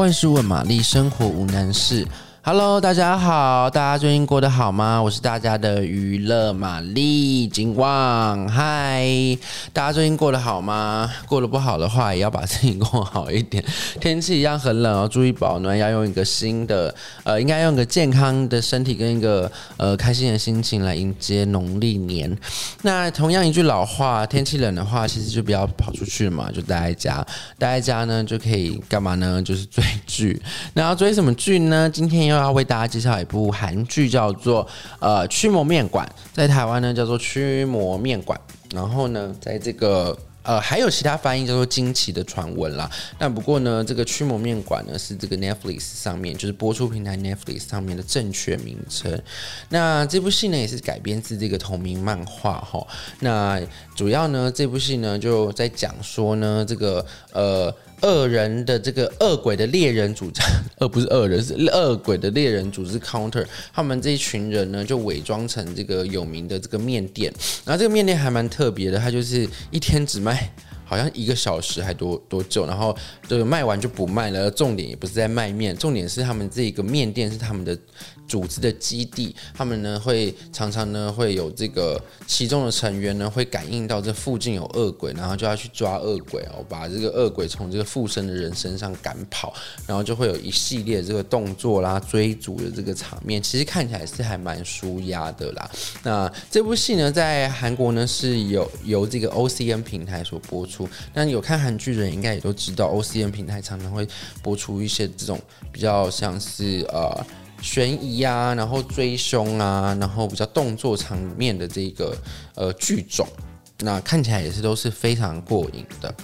万事问玛丽，生活无难事。Hello，大家好，大家最近过得好吗？我是大家的娱乐玛丽金旺，嗨，大家最近过得好吗？过得不好的话，也要把自己过好一点。天气一样很冷哦，注意保暖，要用一个新的，呃，应该用一个健康的身体跟一个呃开心的心情来迎接农历年。那同样一句老话，天气冷的话，其实就不要跑出去嘛，就待在家。待在家呢，就可以干嘛呢？就是追剧。那要追什么剧呢？今天。又要为大家介绍一部韩剧，叫做呃《驱魔面馆》，在台湾呢叫做《驱魔面馆》，然后呢，在这个呃还有其他翻译叫做《惊奇的传闻》啦。那不过呢，这个《驱魔面馆》呢是这个 Netflix 上面就是播出平台 Netflix 上面的正确名称。那这部戏呢也是改编自这个同名漫画哈。那主要呢这部戏呢就在讲说呢这个呃。恶人的这个恶鬼的猎人组织，呃，不是恶人，是恶鬼的猎人组织 Counter，他们这一群人呢，就伪装成这个有名的这个面店，然后这个面店还蛮特别的，它就是一天只卖好像一个小时还多多久，然后这个卖完就不卖了。重点也不是在卖面，重点是他们这个面店是他们的。组织的基地，他们呢会常常呢会有这个其中的成员呢会感应到这附近有恶鬼，然后就要去抓恶鬼哦，把这个恶鬼从这个附身的人身上赶跑，然后就会有一系列这个动作啦、追逐的这个场面，其实看起来是还蛮舒压的啦。那这部戏呢在韩国呢是有由这个 OCN 平台所播出，那有看韩剧的人应该也都知道，OCN 平台常常会播出一些这种比较像是呃。悬疑啊，然后追凶啊，然后比较动作场面的这个呃剧种，那看起来也是都是非常过瘾的。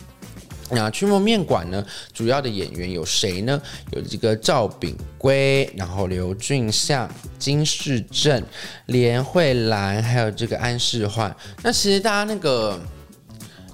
那《驱魔面馆》呢，主要的演员有谁呢？有这个赵炳圭，然后刘俊相、金世正、连慧兰，还有这个安世焕。那其实大家那个。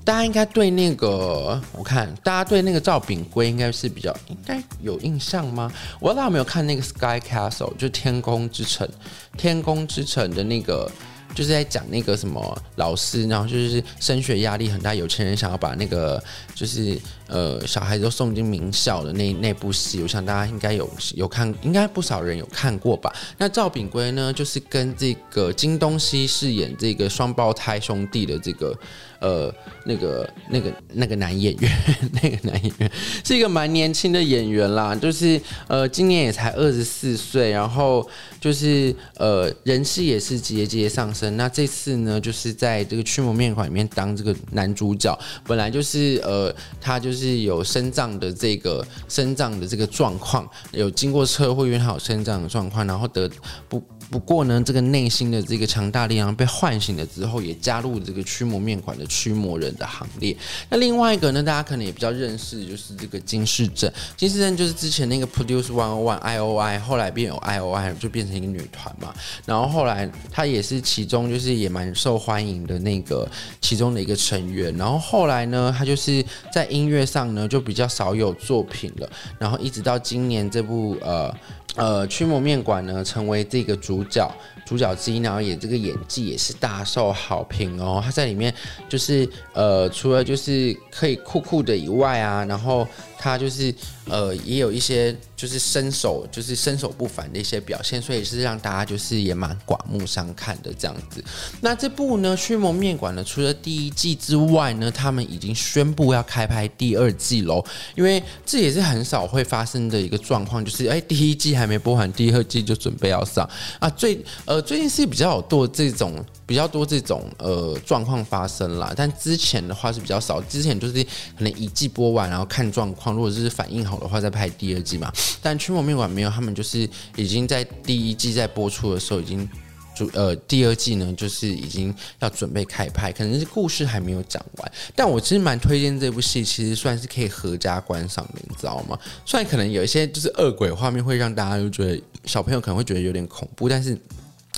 大家应该对那个，我看大家对那个赵炳圭应该是比较应该有印象吗？我不知道大家有没有看那个《Sky Castle》，就天空之城，天空之城的那个。就是在讲那个什么老师，然后就是升学压力很大，有钱人想要把那个就是呃小孩子都送进名校的那那部戏，我想大家应该有有看，应该不少人有看过吧？那赵炳圭呢，就是跟这个金东西饰演这个双胞胎兄弟的这个呃那个那个那个男演员，那个男演员是一个蛮年轻的演员啦，就是呃今年也才二十四岁，然后就是呃人气也是节节上升。那这次呢，就是在这个驱魔面馆里面当这个男主角，本来就是呃，他就是有身障的这个身障的这个状况，有经过车祸，因为他有身障的状况，然后得不。不过呢，这个内心的这个强大力量被唤醒了之后，也加入这个驱魔面馆的驱魔人的行列。那另外一个呢，大家可能也比较认识，就是这个金世正。金世正就是之前那个 Produce One One I O I，后来变有 I O I，就变成一个女团嘛。然后后来她也是其中就是也蛮受欢迎的那个其中的一个成员。然后后来呢，她就是在音乐上呢就比较少有作品了。然后一直到今年这部呃。呃，驱魔面馆呢，成为这个主主角主角之一，然后也这个演技也是大受好评哦。他在里面就是呃，除了就是可以酷酷的以外啊，然后。他就是呃，也有一些就是身手，就是身手不凡的一些表现，所以是让大家就是也蛮刮目相看的这样子。那这部呢，《驱魔面馆》呢，除了第一季之外呢，他们已经宣布要开拍第二季喽。因为这也是很少会发生的一个状况，就是哎，第一季还没播完，第二季就准备要上啊。最呃，最近是比较有多这种。比较多这种呃状况发生啦，但之前的话是比较少。之前就是可能一季播完，然后看状况，如果是反应好的话再拍第二季嘛。但驱魔面馆没有，他们就是已经在第一季在播出的时候已经就呃第二季呢就是已经要准备开拍，可能是故事还没有讲完。但我其实蛮推荐这部戏，其实算是可以合家观赏的，你知道吗？虽然可能有一些就是恶鬼画面会让大家就觉得小朋友可能会觉得有点恐怖，但是。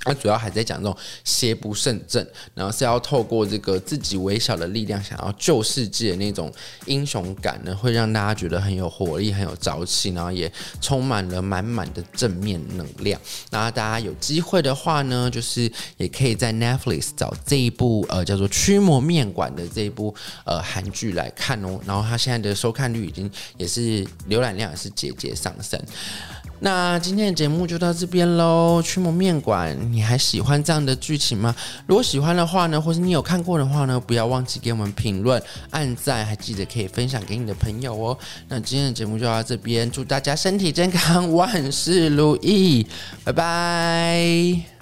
它主要还在讲这种邪不胜正，然后是要透过这个自己微小的力量，想要救世界的那种英雄感呢，会让大家觉得很有活力、很有朝气，然后也充满了满满的正面能量。那大家有机会的话呢，就是也可以在 Netflix 找这一部呃叫做《驱魔面馆》的这一部呃韩剧来看哦。然后它现在的收看率已经也是浏览量也是节节上升。那今天的节目就到这边喽，驱魔面馆，你还喜欢这样的剧情吗？如果喜欢的话呢，或是你有看过的话呢，不要忘记给我们评论、按赞，还记得可以分享给你的朋友哦。那今天的节目就到这边，祝大家身体健康，万事如意，拜拜。